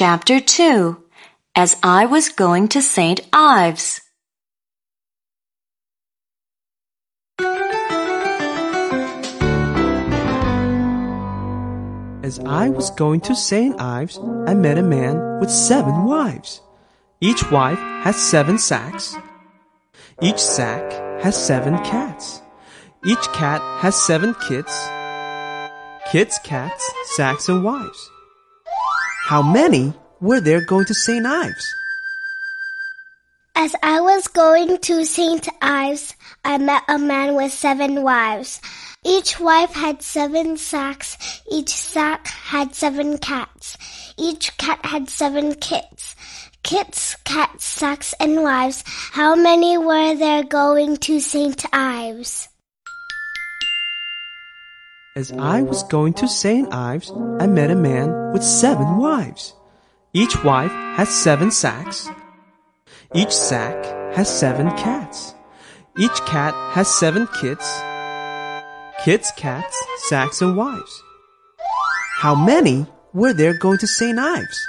Chapter 2 As I Was Going to St. Ives. As I was going to St. Ives, I met a man with seven wives. Each wife has seven sacks. Each sack has seven cats. Each cat has seven kits. Kits, cats, sacks, and wives. How many were there going to St. Ives? As I was going to St. Ives, I met a man with seven wives. Each wife had seven sacks. Each sack had seven cats. Each cat had seven kits. Kits, cats, sacks, and wives. How many were there going to St. Ives? As I was going to St. Ives, I met a man with seven wives. Each wife has seven sacks. Each sack has seven cats. Each cat has seven kits. Kits, cats, sacks, and wives. How many were there going to St. Ives?